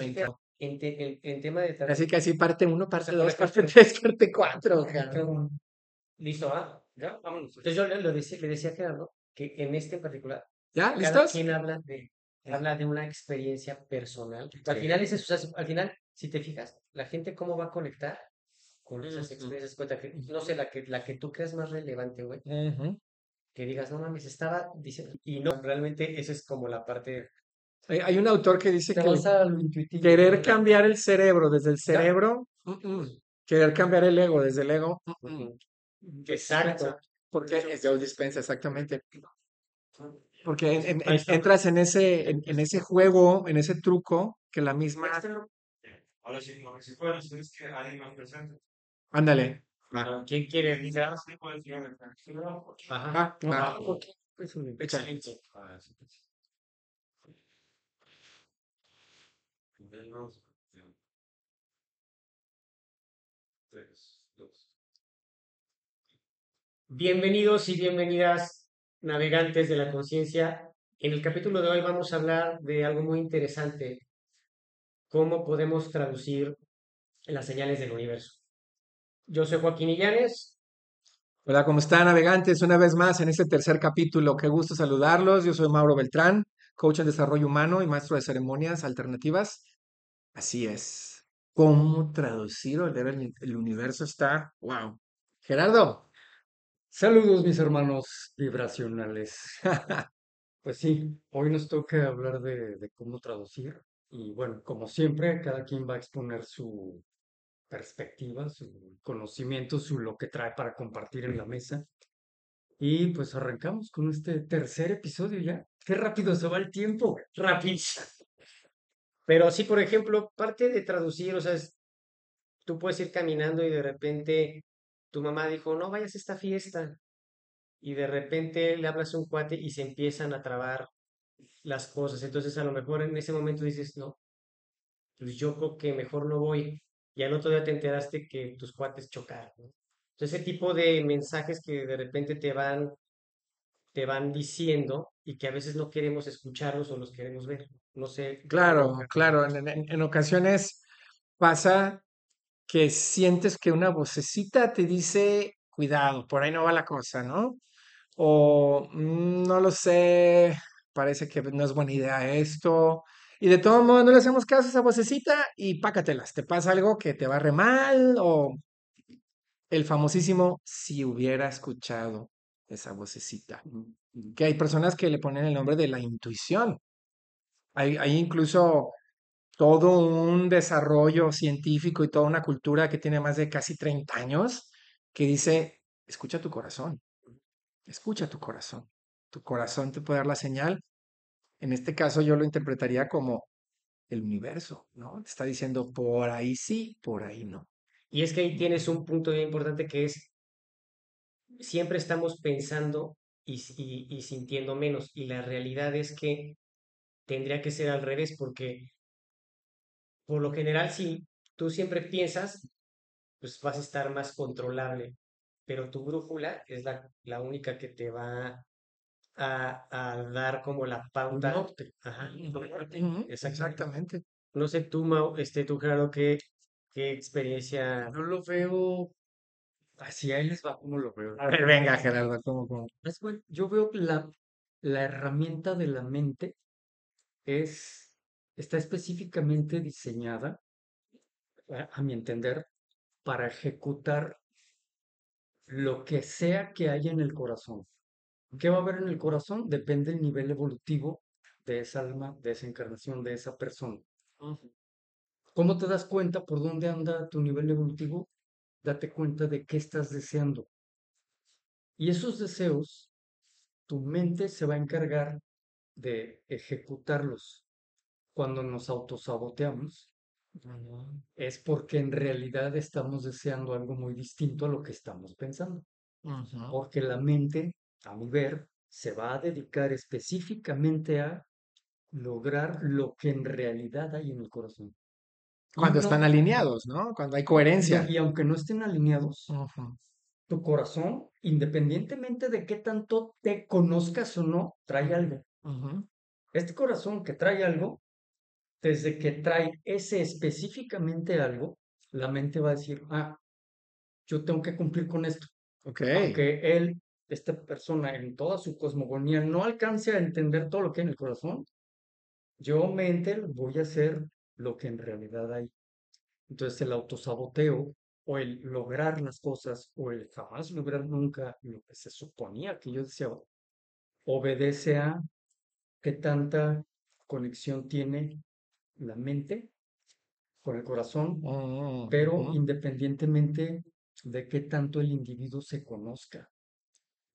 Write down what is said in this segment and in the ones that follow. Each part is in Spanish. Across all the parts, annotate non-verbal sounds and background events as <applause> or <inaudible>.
en, en, en tema de Así que así parte uno, parte sea, por dos, <laughs> parte ejemplo- tres, parte cuatro. Qué cabrón. cabrón. Listo, ¿ah? ¿Ya? Vámonos. Entonces yo le, lo decía, le decía a Gerardo que en este en particular, ¿Ya? ¿Listos? quien habla de, habla de una experiencia personal. Al final es eso, o sea, al final, si te fijas, la gente cómo va a conectar con esas experiencias, cuenta que, no sé, la que, la que tú creas más relevante, güey, Ujú. que digas, no mames, estaba diciendo, y no, realmente eso es como la parte, Hay, hay un autor que dice que querer cambiar el cerebro desde el cerebro, mm, mm. querer cambiar el ego desde el ego, mm, exacto, Porque es Joe Dispensa, exactamente. Porque en- en- entras en ese, en, en ese juego, en ese truco que la misma. Ahora sí, lo que sí puedo hacer es que alguien más presente. Ándale. ¿quién quiere iniciar? Sí, puedes ir a la fracción. Ajá. Ah, va. Ah, ok. Es un- Excelente. Ah, sí, pues. Menos. Tres, dos. Bienvenidos y bienvenidas, navegantes de la conciencia. En el capítulo de hoy vamos a hablar de algo muy interesante, cómo podemos traducir las señales del universo. Yo soy Joaquín Illanes, Hola, ¿cómo están, navegantes? Una vez más en este tercer capítulo. Qué gusto saludarlos. Yo soy Mauro Beltrán, coach en desarrollo humano y maestro de ceremonias alternativas. Así es. ¿Cómo traducir el, universo está? ¡Wow! Gerardo. Saludos, mis hermanos vibracionales. Pues sí, hoy nos toca hablar de, de cómo traducir. Y bueno, como siempre, cada quien va a exponer su perspectiva, su conocimiento, su lo que trae para compartir en la mesa. Y pues arrancamos con este tercer episodio ya. Qué rápido se va el tiempo. rapidísimo. Pero sí, por ejemplo, parte de traducir, o sea, es- tú puedes ir caminando y de repente tu mamá dijo, no vayas a esta fiesta. Y de repente le hablas a un cuate y se empiezan a trabar las cosas. Entonces, a lo mejor en ese momento dices, no, pues yo creo que mejor no voy. Y al otro día te enteraste que tus cuates chocaron. ¿no? Entonces, ese tipo de mensajes que de repente te van, te van diciendo y que a veces no queremos escucharlos o los queremos ver. No sé. Claro, claro. En, en- en ocasiones pasa que sientes que una vocecita te dice, cuidado, por ahí no va la cosa, ¿no? O "Mm, no lo sé, parece que no es buena idea esto. Y de todo modo no le hacemos caso a esa vocecita y pácatelas. Te pasa algo que te va re mal o el famosísimo si hubiera escuchado esa vocecita. Que hay personas que le ponen el nombre de la intuición. Hay, hay incluso todo un desarrollo científico y toda una cultura que tiene más de casi 30 años que dice, escucha tu corazón, escucha tu corazón. Tu corazón te puede dar la señal. En este caso yo lo interpretaría como el universo, ¿no? Te está diciendo por ahí sí, por ahí no. Y es que ahí tienes un punto bien importante que es, siempre estamos pensando y, s- y- y sintiendo menos. Y la realidad es que tendría que ser al revés, porque por lo general, si tú siempre piensas, pues vas a estar más controlable. Pero tu brújula es la, la única que te va a, a dar como la pauta. Ajá, Exactamente. Exactamente. No sé tú, Mau, este, tú, Gerardo, qué, qué experiencia. Yo lo veo así, ahí les va como lo veo. A ver, venga, Gerardo, ¿cómo, cómo? Es bueno, yo veo la, la herramienta de la mente es, está específicamente diseñada, a, mi entender, para ejecutar lo que sea que haya en el corazón. ¿Qué va a haber en el corazón? Depende del nivel evolutivo de esa alma, de esa encarnación, de esa persona. ¿Cómo te das cuenta por dónde anda tu nivel evolutivo? Date cuenta de qué estás deseando. Y esos deseos, tu mente se va a encargar de ejecutarlos. Cuando nos autosaboteamos, es porque en realidad estamos deseando algo muy distinto a lo que estamos pensando. Porque la mente, a mi ver, se va a dedicar específicamente a lograr lo que en realidad hay en el corazón. Cuando no- están alineados, ¿no? Cuando hay coherencia. Y aunque no estén alineados, tu corazón, independientemente de qué tanto te conozcas o no, trae algo. Ujú. Este corazón que trae algo desde que trae ese específicamente algo, la mente va a decir, ah, yo tengo que cumplir con esto. Ok. Aunque él, esta persona, en toda su cosmogonía, no alcance a entender todo lo que hay en el corazón, yo, mente, voy a hacer lo que en realidad hay. Entonces, el autosaboteo o el lograr las cosas o el jamás lograr nunca lo que se suponía que yo deseaba, obedece a qué tanta conexión tiene la mente con el corazón, Mm, pero ujú. independientemente de qué tanto el individuo se conozca.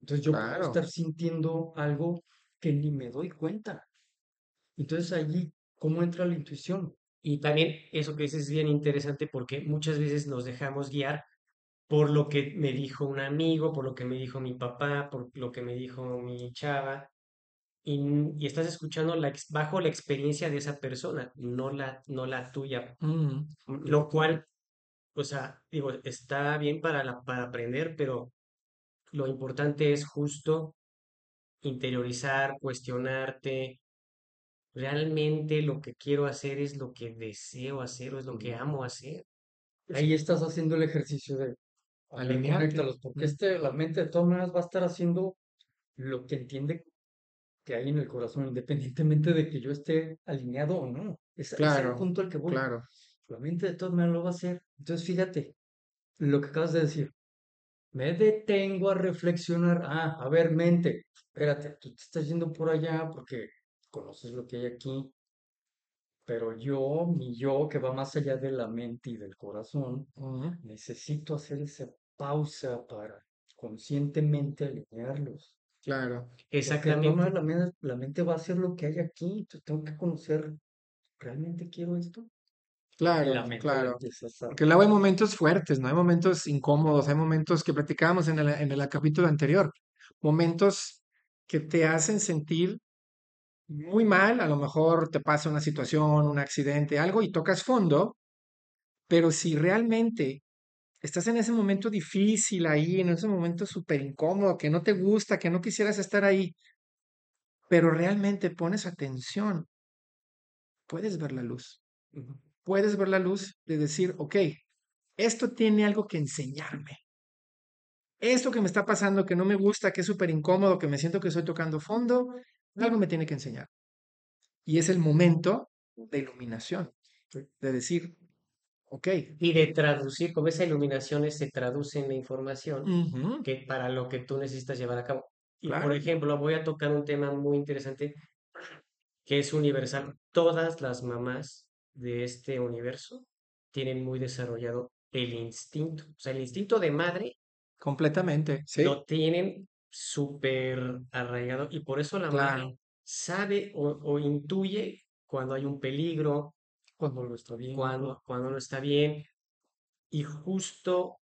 Entonces yo puedo estar sintiendo algo que ni me doy cuenta. Entonces allí, ¿cómo entra la intuición? Y también eso que dices es bien interesante porque muchas veces nos dejamos guiar por lo que me dijo un amigo, por lo que me dijo mi papá, por lo que me dijo mi chava, y, n- y estás escuchando la, bajo la experiencia de esa persona, no la, no la tuya, Mm, lo cual, o sea, digo, está bien para, la, para aprender, pero lo importante es justo interiorizar, cuestionarte, realmente lo que quiero hacer es lo que deseo hacer o es lo que amo hacer. Ahí estás haciendo el ejercicio de a ver, Alinearte. conéctalos, porque Mm. este, la mente de todas maneras va a estar haciendo lo que entiende que hay en el corazón, independientemente de que yo esté alineado o no. Es, es el Claro, punto al que voy. claro. La mente de todas maneras lo va a hacer. Entonces, fíjate, lo que acabas de decir. Me detengo a reflexionar. Ah, a ver, mente, espérate, tú te estás yendo por allá porque conoces lo que hay aquí, pero yo, mi yo, que va más allá de la mente y del corazón, necesito hacer esa pausa para conscientemente alinearlos. Claro. Porque Exactamente. maneras la mente, la mente va a hacer lo que hay aquí. Entonces, tengo que conocer, ¿realmente quiero esto? Claro, la claro. a... Porque luego hay momentos fuertes, ¿no? Hay momentos incómodos, hay momentos que platicábamos en el, en el capítulo anterior, momentos que te hacen sentir muy mal, a lo mejor te pasa una situación, un accidente, algo y tocas fondo, pero si realmente estás en ese momento difícil ahí, en ese momento súper incómodo, que no te gusta, que no quisieras estar ahí, pero realmente pones atención, puedes ver la luz. Puedes ver la luz de decir, ok, esto tiene algo que enseñarme. Esto que me está pasando, que no me gusta, que es súper incómodo, que me siento que estoy tocando fondo, algo me tiene que enseñar. Y es el momento de iluminación, de decir, ok, Y de traducir, como esa iluminación se traduce en la información ujú, que para lo que tú necesitas llevar a cabo. Y por ejemplo, voy a tocar un tema muy interesante que es universal. Todas las mamás de este universo tienen muy desarrollado el instinto. O sea, el instinto de madre completamente, sí, lo tienen súper arraigado y por eso la madre claro, sabe o, o intuye cuando hay un peligro, Cuando lo está viendo. cuando, cuando no está bien. Y justo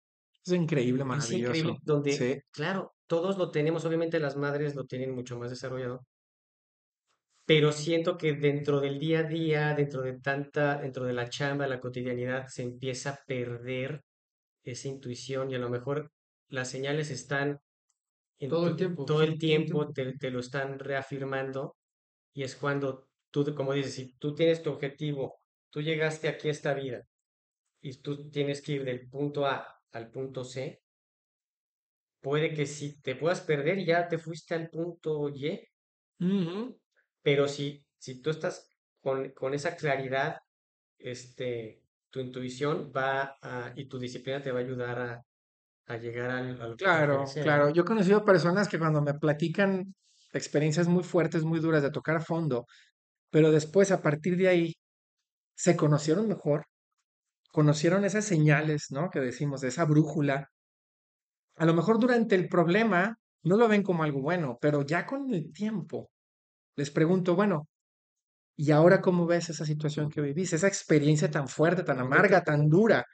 es increíble, es maravilloso, increíble donde, sí, claro, todos lo tenemos, obviamente las madres lo tienen mucho más desarrollado, pero siento que dentro del día a día, dentro de tanta, dentro de la chamba, la cotidianidad, se empieza a perder esa intuición y a lo mejor las señales están en Todo el tiempo, todo el todo el tiempo te, te lo están reafirmando y es cuando tú, como dices, si tú tienes tu objetivo, tú llegaste aquí a esta vida y tú tienes que ir del punto A al punto C, puede que si te puedas perder ya te fuiste al punto Y, pero si, si tú estás con, con esa claridad, este, tu intuición va a, y tu disciplina te va a ayudar a, a llegar al- a lo que tú Claro, claro. Yo he conocido personas que cuando me platican experiencias muy fuertes, muy duras de tocar a fondo, pero después a partir de ahí se conocieron mejor, conocieron esas señales, ¿no? Que decimos, de esa brújula. A lo mejor durante el problema no lo ven como algo bueno, pero ya con el tiempo les pregunto, bueno, ¿y ahora cómo ves esa situación que vivís? Esa experiencia tan fuerte, tan ¿Por qué te amarga, tan dura.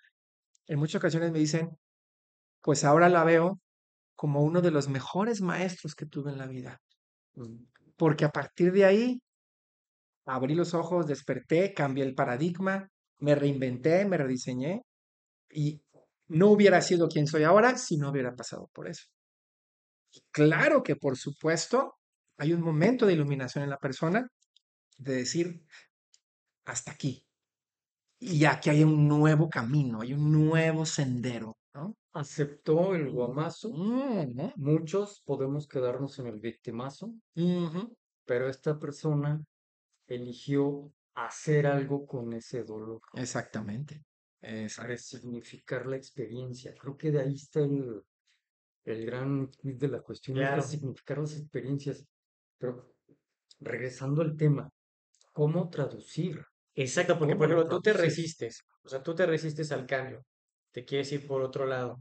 En muchas ocasiones me dicen, pues ahora la veo como uno de los mejores maestros que tuve en la vida. Mm, Porque a partir de ahí abrí los ojos, desperté, cambié el paradigma, me reinventé, me rediseñé y no hubiera sido quien soy ahora si no hubiera pasado por eso. Claro que por supuesto hay un momento de iluminación en la persona de decir, hasta aquí. Y aquí hay un nuevo camino, hay un nuevo sendero, ¿no? Aceptó el guamazo. Mm, Muchos podemos quedarnos en el victimazo, pero esta persona eligió hacer algo con ese dolor, Exactamente. Exacto. resignificar la experiencia. Creo que de ahí está el, el gran quid de la cuestión, es Claro. resignificar las experiencias. Pero regresando al tema, ¿cómo traducir? Exacto, porque ¿Cómo por lo ejemplo, tú te resistes, o sea, tú te resistes al cambio, te quieres ir por otro lado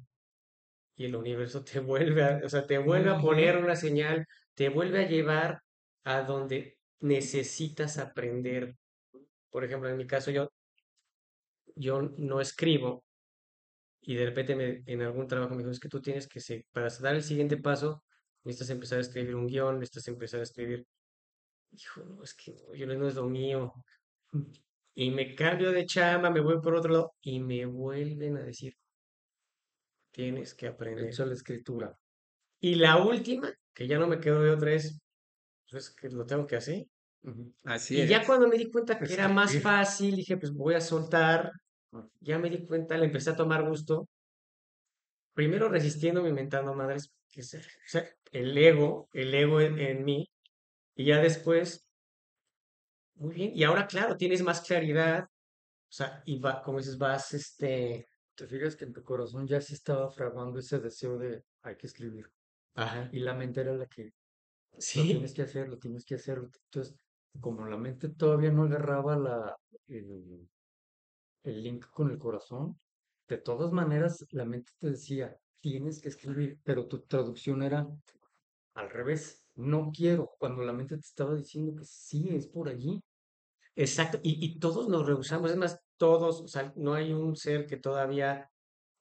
y el universo <laughs> te vuelve a, o sea, te vuelve a poner una señal, te vuelve a llevar a donde necesitas aprender. Por ejemplo, en mi caso yo, yo no escribo y de repente me- en algún trabajo me dijo, es que tú tienes que, se- para dar el siguiente paso, necesitas empezar a escribir un guion, necesitas empezar a escribir. Hijo, no, es que yo no es lo mío. Y me cambio de chamba, me voy por otro lado y me vuelven a decir, tienes que aprender. Echa la escritura. Y la última, que ya no me quedo de otra, es, pues es que lo tengo que hacer. Así Y ya cuando me di cuenta que era más fácil, dije, pues voy a soltar. Ya me di cuenta, le empecé a tomar gusto. Primero resistiéndome, inventando madres, que o sea, el ego, el ego en, en mí. Y ya después, muy bien. Y ahora, claro, tienes más claridad. O sea, y va, como dices, vas, este, Te fijas que en tu corazón ya se estaba fraguando ese deseo de hay que escribir. ajá, Y la mente era la que lo tienes que hacer, lo tienes que hacer. Entonces, como la mente todavía no agarraba la, el, el link con el corazón, de todas maneras la mente te decía, tienes que escribir, pero tu traducción era al revés, no quiero, cuando la mente te estaba diciendo que sí, es por allí. exacto. Y, y todos nos rehusamos. Es más, todos, o sea, no hay un ser que todavía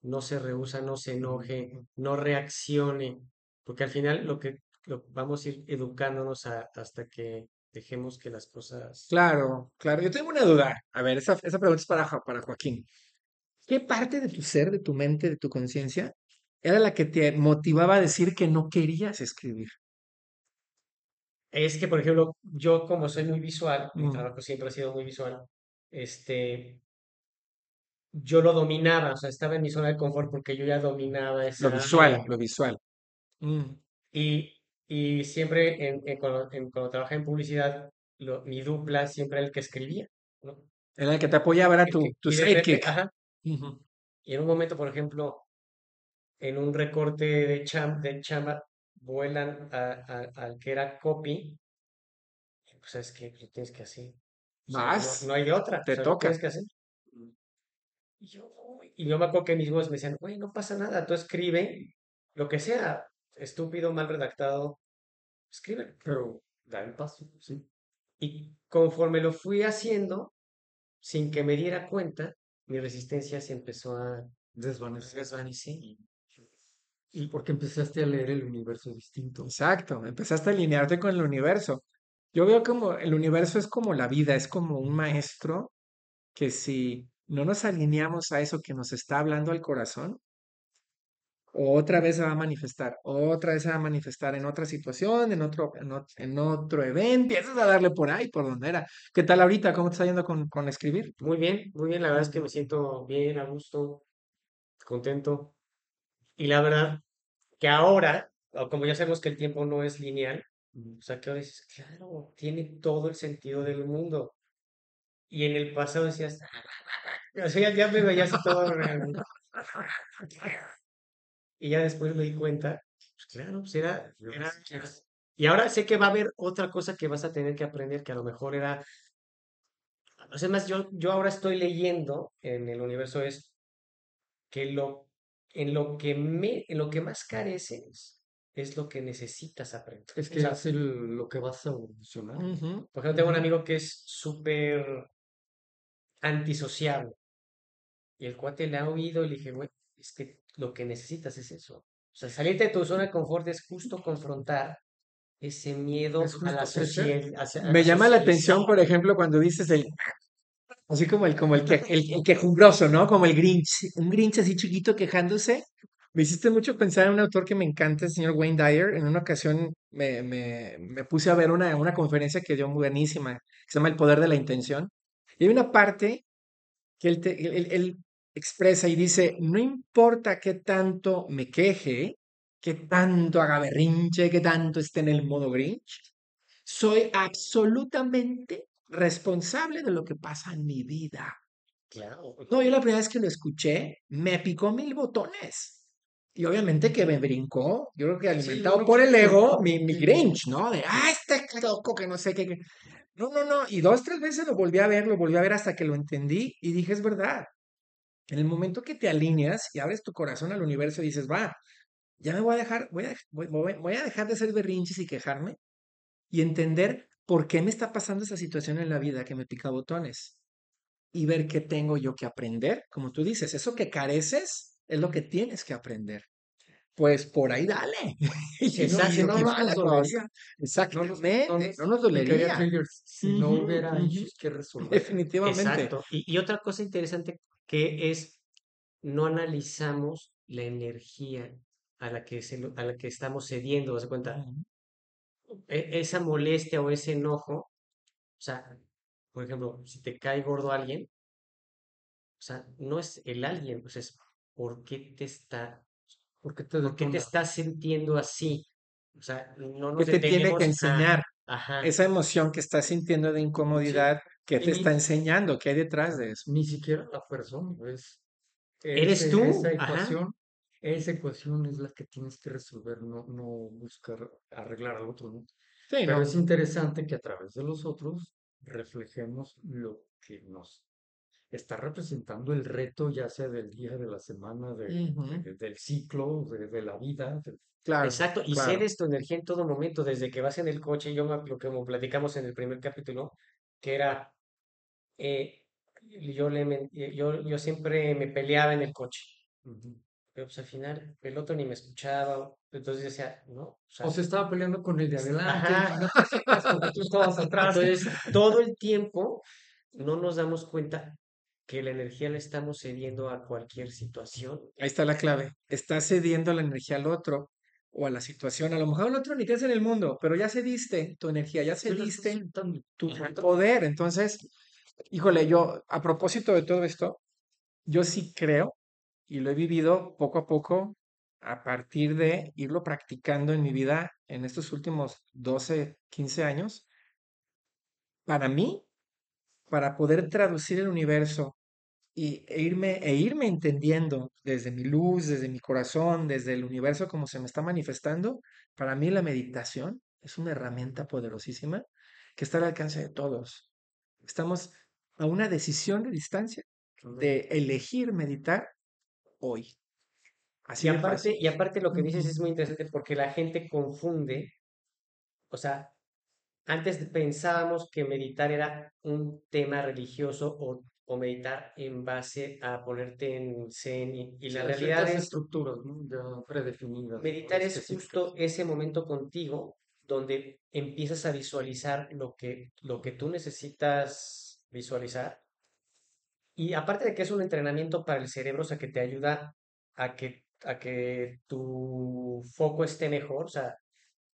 no se rehúsa, no se enoje, no reaccione, porque al final lo que lo, vamos a ir educándonos a- hasta que dejemos que las cosas... Claro, claro. Yo tengo una duda. A ver, esa, esa pregunta es para, para Joaquín. ¿Qué parte de tu ser, de tu mente, de tu conciencia, era la que te motivaba a decir que no querías escribir? Es que, por ejemplo, yo como soy muy visual, mi Mm. trabajo siempre ha sido muy visual, este, yo lo dominaba, o sea, estaba en mi zona de confort porque yo ya dominaba Lo esa visual, área. lo visual. Mm, Y, y siempre en, en cuando, en- cuando trabajé en publicidad, lo- mi dupla siempre era el que escribía, ¿no? Era el que te apoyaba, era tu, tu sidekick. ajá, Ujú. y en un momento, por ejemplo, en un recorte de, cham, de chamba, vuelan al que era copy, y pues es que lo tienes que hacer. O sea, no, no hay de otra, o te sea, lo toca. tienes que hacer. Y yo, y yo me acuerdo que mis voces me decían, güey, no pasa nada, tú escribe lo que sea, estúpido, mal redactado, escribe. Pero da el paso, sí. Y conforme lo fui haciendo, sin que me diera cuenta, mi resistencia se empezó a Desvanecer. desvanecer. Y porque empezaste a leer el universo distinto. Exacto, empezaste a alinearte con el universo. Yo veo como el universo es como la vida, es como un maestro que si no nos alineamos a eso que nos está hablando al corazón, otra vez se va a manifestar, otra vez se va a manifestar en otra situación, en otro, en ot- en otro evento, empiezas a darle por ahí, por donde era. ¿Qué tal ahorita? ¿Cómo te está yendo con, con escribir? Muy bien, muy bien, la verdad es que me siento bien, a gusto, contento. Y la verdad que ahora, como ya sabemos que el tiempo no es lineal, o sea, que ahora dices, claro, tiene todo el sentido del mundo. Y en el pasado decías, o sea, ya, ya me veía así todo. <laughs> Y ya después me di cuenta, pues claro, pues era, era- Y ahora sé que va a haber otra cosa que vas a tener que aprender, que a lo mejor era... O sea, más, yo, yo ahora estoy leyendo en el universo es que lo, en lo que me, en lo que más careces es lo que necesitas aprender. Es <laughs> O que sea, es el- lo que vas a evolucionar. Ujú, por ejemplo, tengo un amigo que es súper antisociable. Y el cuate le ha oído y le dije, güey, es que lo que necesitas es eso. O sea, salirte de tu zona de confort es justo confrontar ese miedo Es a la sociedad. Me llama la atención, por ejemplo, cuando dices el, así como el, como el, que, el, el quejumbroso, ¿no? Como el Grinch, un Grinch así chiquito quejándose. Me hiciste mucho pensar en un autor que me encanta, el señor Wayne Dyer. En una ocasión me, me, me puse a ver una, una conferencia que dio muy buenísima, que se llama El Poder de la Intención. Y hay una parte que él, te- él- él expresa y dice, no importa qué tanto me queje, qué tanto haga berrinche, qué tanto esté en el modo Grinch, soy absolutamente responsable de lo que pasa en mi vida. Claro. No, yo la primera vez que lo escuché, me picó mil botones. Y obviamente que me brincó, yo creo que alimentado por el ego, mi, mi. Grinch, ¿no? De, ah, este loco que no sé qué". No, no, no. Y dos, tres veces lo volví a ver, lo volví a ver hasta que lo entendí y dije, es verdad. En el momento que te alineas y abres tu corazón al universo y dices, va, ya me voy a dejar, voy a, voy, voy- a dejar de hacer berrinches y quejarme y entender por qué me está pasando esa situación en la vida que me pica botones y ver qué tengo yo que aprender. Como tú dices, eso que careces es lo que tienes que aprender. Pues por ahí dale. <laughs> Exacto, si no nos dolería. Exactamente, no nos si no hubiera que resolver. Definitivamente. Exacto. Y, y otra cosa interesante que es, no analizamos la energía a la que, se, a la que estamos cediendo, ¿haz de cuenta? E- esa molestia o ese enojo, o sea, por ejemplo, si te cae gordo alguien, o sea, no es el alguien, pues es por qué te está, ¿Por qué te por qué te estás sintiendo así. O sea, no ¿Qué nos te tiene que a, enseñar? ajá, Esa emoción que estás sintiendo de incomodidad, ¿qué Y te está enseñando? ¿Qué hay detrás de eso? ni siquiera la persona, es eres ese, tú, esa ajá, ecuación, esa ecuación es la que tienes que resolver, no, no buscar arreglar al otro, ¿no? Sí, Pero no. es interesante que a través de los otros reflejemos lo que nos está representando el reto, ya sea del día, de la semana, de- Ujú. de- del ciclo, de, de la vida. de- Claro, exacto, y claro. cedes tu energía en todo momento, desde que vas en el coche, yo me, lo que como platicamos en el primer capítulo, que era, eh, yo, le, eh, yo, yo siempre me peleaba en el coche, Ujú. pero pues al final el otro ni me escuchaba, entonces decía, no, o sea, O se estaba peleando con el de adelante no <laughs> te tú estabas atrás. entonces todo el tiempo no nos damos cuenta que la energía la estamos cediendo a cualquier situación. Ahí está la clave. Estás cediendo la energía al otro o a la situación. A lo mejor el otro ni crees en el mundo, pero ya cediste tu energía, ya cediste tu poder. Entonces, híjole, yo, a propósito de todo esto, yo sí creo y lo he vivido poco a poco a partir de irlo practicando en mi vida en estos últimos 12, 15 años. Para mí, para poder traducir el universo y, e irme, e irme entendiendo desde mi luz, desde mi corazón, desde el universo como se me está manifestando, para mí la meditación es una herramienta poderosísima que está al alcance de todos. Estamos a una decisión de distancia de elegir meditar hoy. Así Y aparte, y aparte lo que dices es muy interesante porque la gente confunde, o sea, antes pensábamos que meditar era un tema religioso o, o meditar en base a ponerte en zen y, y la realidad es, estructuras, predefinidas. meditar es justo ese momento contigo donde empiezas a visualizar lo que, lo que tú necesitas visualizar. Y aparte de que es un entrenamiento para el cerebro, o sea, que te ayuda a que, a que tu foco esté mejor, o sea,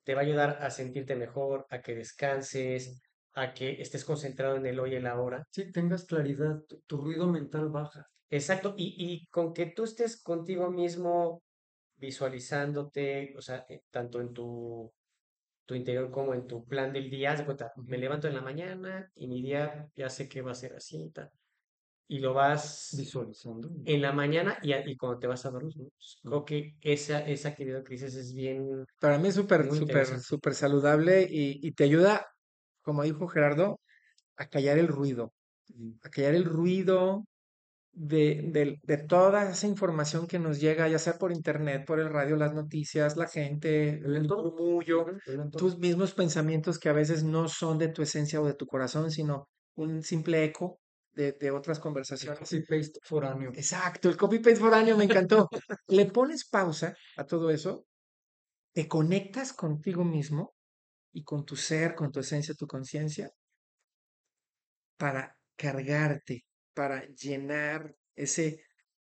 te va a ayudar a sentirte mejor, a que descanses, a que estés concentrado en el hoy y el ahora. Sí, tengas claridad, tu, tu ruido mental baja. Exacto, y, y con que tú estés contigo mismo visualizándote, o sea, eh, tanto en tu, tu interior como en tu plan del día, haz de cuenta, me levanto en la mañana y mi día ya sé que va a ser así, tal, y lo vas Visualizando. en la mañana y, y cuando te vas a dormir, ¿no? Creo que esa, esa actividad que dices es bien, Para mí es súper, súper, súper saludable y, y te ayuda, como dijo Gerardo, a callar el ruido, a callar el ruido de, del- de toda esa información que nos llega, ya sea por internet, por el radio, las noticias, la gente, El murmullo, tus mismos pensamientos que a veces no son de tu esencia o de tu corazón, sino un simple eco de, de otras conversaciones. copy-paste foráneo. Exacto, el copy-paste foráneo me encantó. Le pones pausa a todo eso, te conectas contigo mismo y con tu ser, con tu esencia, tu conciencia, para cargarte, para llenar ese,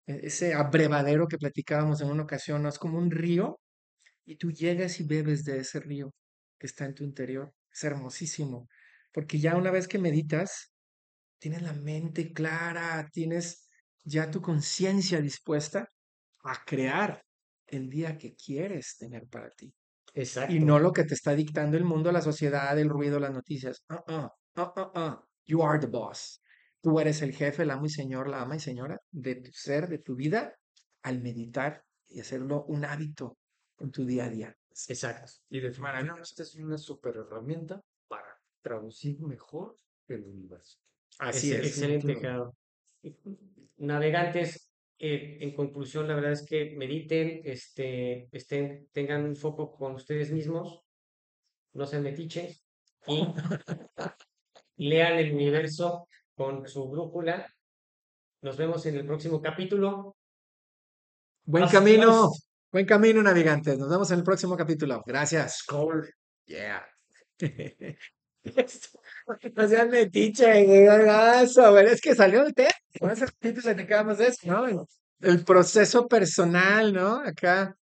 e- ese abrevadero que platicábamos en una ocasión, ¿no? Es como un río y tú llegas y bebes de ese río que está en tu interior. Es hermosísimo, porque ya una vez que meditas, tienes la mente clara, tienes ya tu conciencia dispuesta a crear el día que quieres tener para ti. Exacto. Y no lo que te está dictando el mundo, la sociedad, el ruido, las noticias. Uh -uh, uh -uh, uh. You are the boss. Tú eres el jefe, el amo y señor, la ama y señora de tu ser, de tu vida, al meditar y hacerlo un hábito en tu día a día. Exacto. Y definitivamente esta es una super herramienta para traducir mejor el universo. Así es. Excelente. Navegantes, eh, en conclusión, la verdad es que mediten, este, estén, tengan un foco con ustedes mismos, no sean metiches y <laughs> lean el universo con su brújula. Nos vemos en el próximo capítulo. Buen camino, buen camino, navegantes. Nos vemos en el próximo capítulo. Gracias. Yeah. <laughs> No sean metiche, güey. Es que salió el tema. Con ese ratito platicábamos de eso, ¿no? El proceso personal, ¿no? Acá